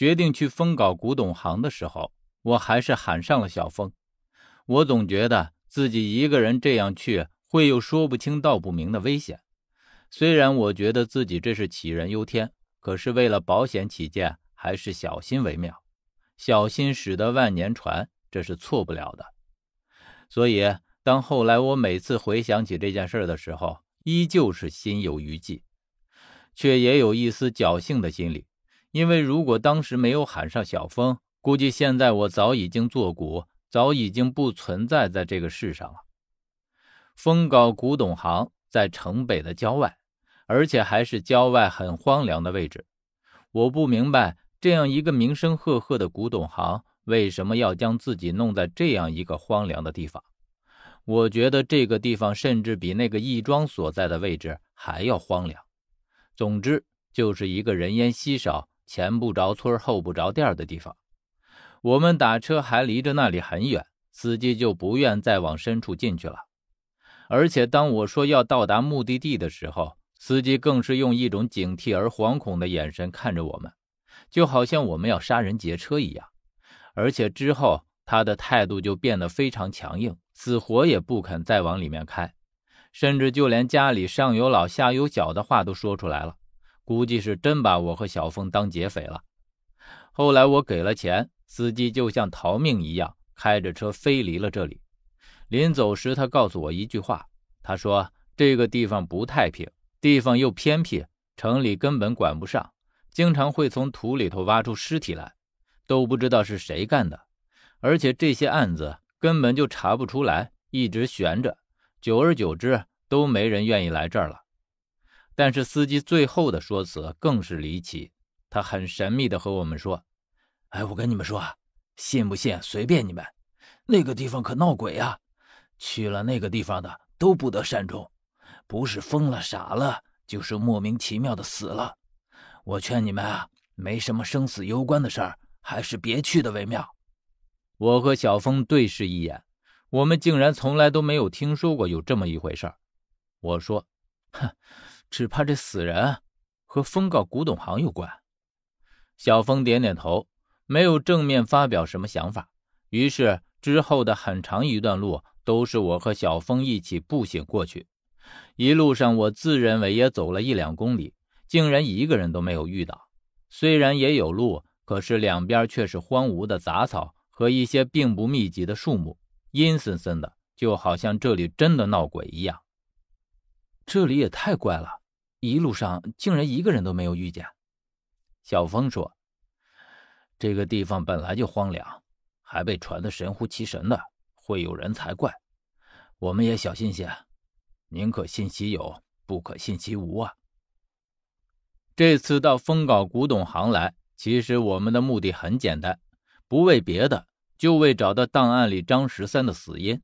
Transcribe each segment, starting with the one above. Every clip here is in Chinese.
决定去疯搞古董行的时候，我还是喊上了小峰。我总觉得自己一个人这样去，会有说不清道不明的危险。虽然我觉得自己这是杞人忧天，可是为了保险起见，还是小心为妙。小心驶得万年船，这是错不了的。所以，当后来我每次回想起这件事的时候，依旧是心有余悸，却也有一丝侥幸的心理。因为如果当时没有喊上小峰，估计现在我早已经作古，早已经不存在在这个世上了。风稿古董行在城北的郊外，而且还是郊外很荒凉的位置。我不明白，这样一个名声赫赫的古董行，为什么要将自己弄在这样一个荒凉的地方？我觉得这个地方甚至比那个义庄所在的位置还要荒凉。总之，就是一个人烟稀少。前不着村后不着店的地方，我们打车还离着那里很远，司机就不愿再往深处进去了。而且当我说要到达目的地的时候，司机更是用一种警惕而惶恐的眼神看着我们，就好像我们要杀人劫车一样。而且之后他的态度就变得非常强硬，死活也不肯再往里面开，甚至就连家里上有老下有小的话都说出来了。估计是真把我和小凤当劫匪了。后来我给了钱，司机就像逃命一样，开着车飞离了这里。临走时，他告诉我一句话：“他说这个地方不太平，地方又偏僻，城里根本管不上，经常会从土里头挖出尸体来，都不知道是谁干的。而且这些案子根本就查不出来，一直悬着，久而久之，都没人愿意来这儿了。”但是司机最后的说辞更是离奇，他很神秘的和我们说：“哎，我跟你们说，信不信随便你们。那个地方可闹鬼啊，去了那个地方的都不得善终，不是疯了傻了，就是莫名其妙的死了。我劝你们啊，没什么生死攸关的事儿，还是别去的为妙。”我和小峰对视一眼，我们竟然从来都没有听说过有这么一回事儿。我说：“哼。”只怕这死人和封告古董行有关。小峰点点头，没有正面发表什么想法。于是之后的很长一段路都是我和小峰一起步行过去。一路上，我自认为也走了一两公里，竟然一个人都没有遇到。虽然也有路，可是两边却是荒芜的杂草和一些并不密集的树木，阴森森的，就好像这里真的闹鬼一样。这里也太怪了。一路上竟然一个人都没有遇见，小峰说：“这个地方本来就荒凉，还被传得神乎其神的，会有人才怪。我们也小心些，宁可信其有，不可信其无啊。”这次到封稿古董行来，其实我们的目的很简单，不为别的，就为找到档案里张十三的死因。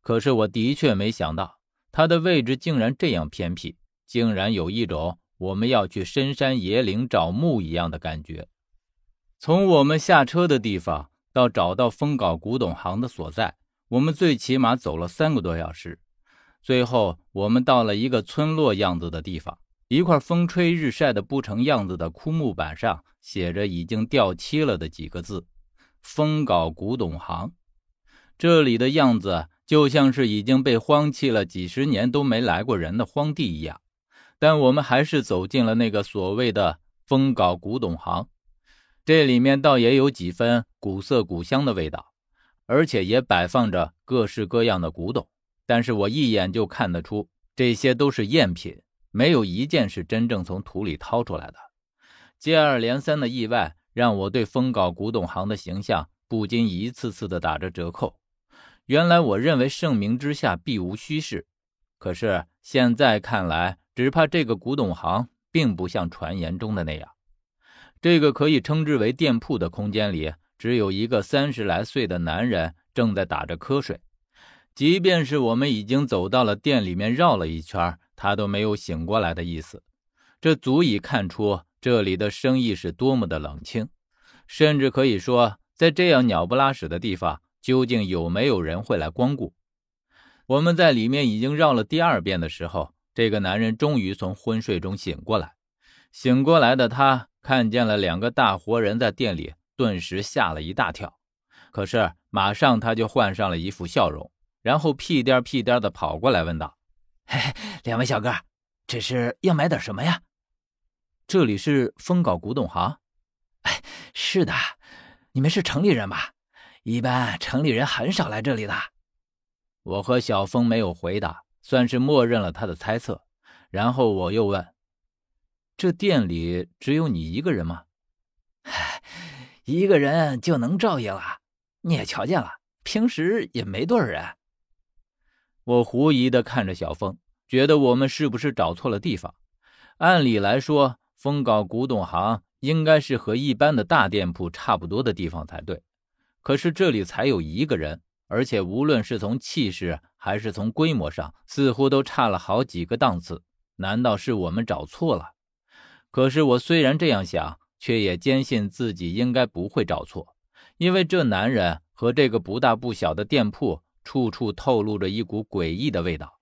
可是我的确没想到，他的位置竟然这样偏僻。竟然有一种我们要去深山野岭找墓一样的感觉。从我们下车的地方到找到风稿古董行的所在，我们最起码走了三个多小时。最后，我们到了一个村落样子的地方，一块风吹日晒的不成样子的枯木板上写着已经掉漆了的几个字：“风稿古董行。”这里的样子就像是已经被荒弃了几十年都没来过人的荒地一样。但我们还是走进了那个所谓的风搞古董行，这里面倒也有几分古色古香的味道，而且也摆放着各式各样的古董。但是我一眼就看得出，这些都是赝品，没有一件是真正从土里掏出来的。接二连三的意外让我对风搞古董行的形象不禁一次次的打着折扣。原来我认为盛名之下必无虚事，可是现在看来。只怕这个古董行并不像传言中的那样，这个可以称之为店铺的空间里，只有一个三十来岁的男人正在打着瞌睡。即便是我们已经走到了店里面绕了一圈，他都没有醒过来的意思。这足以看出这里的生意是多么的冷清，甚至可以说，在这样鸟不拉屎的地方，究竟有没有人会来光顾？我们在里面已经绕了第二遍的时候。这个男人终于从昏睡中醒过来，醒过来的他看见了两个大活人在店里，顿时吓了一大跳。可是马上他就换上了一副笑容，然后屁颠屁颠的跑过来问道：“嘿嘿，两位小哥，这是要买点什么呀？”这里是风镐古董行。哎，是的，你们是城里人吧？一般城里人很少来这里的。我和小峰没有回答，算是默认了他的猜测。然后我又问：“这店里只有你一个人吗？”“一个人就能照应了。你也瞧见了，平时也没多少人。”我狐疑的看着小峰，觉得我们是不是找错了地方？按理来说，风搞古董行应该是和一般的大店铺差不多的地方才对。可是这里才有一个人，而且无论是从气势还是从规模上，似乎都差了好几个档次。难道是我们找错了？可是我虽然这样想，却也坚信自己应该不会找错，因为这男人和这个不大不小的店铺，处处透露着一股诡异的味道。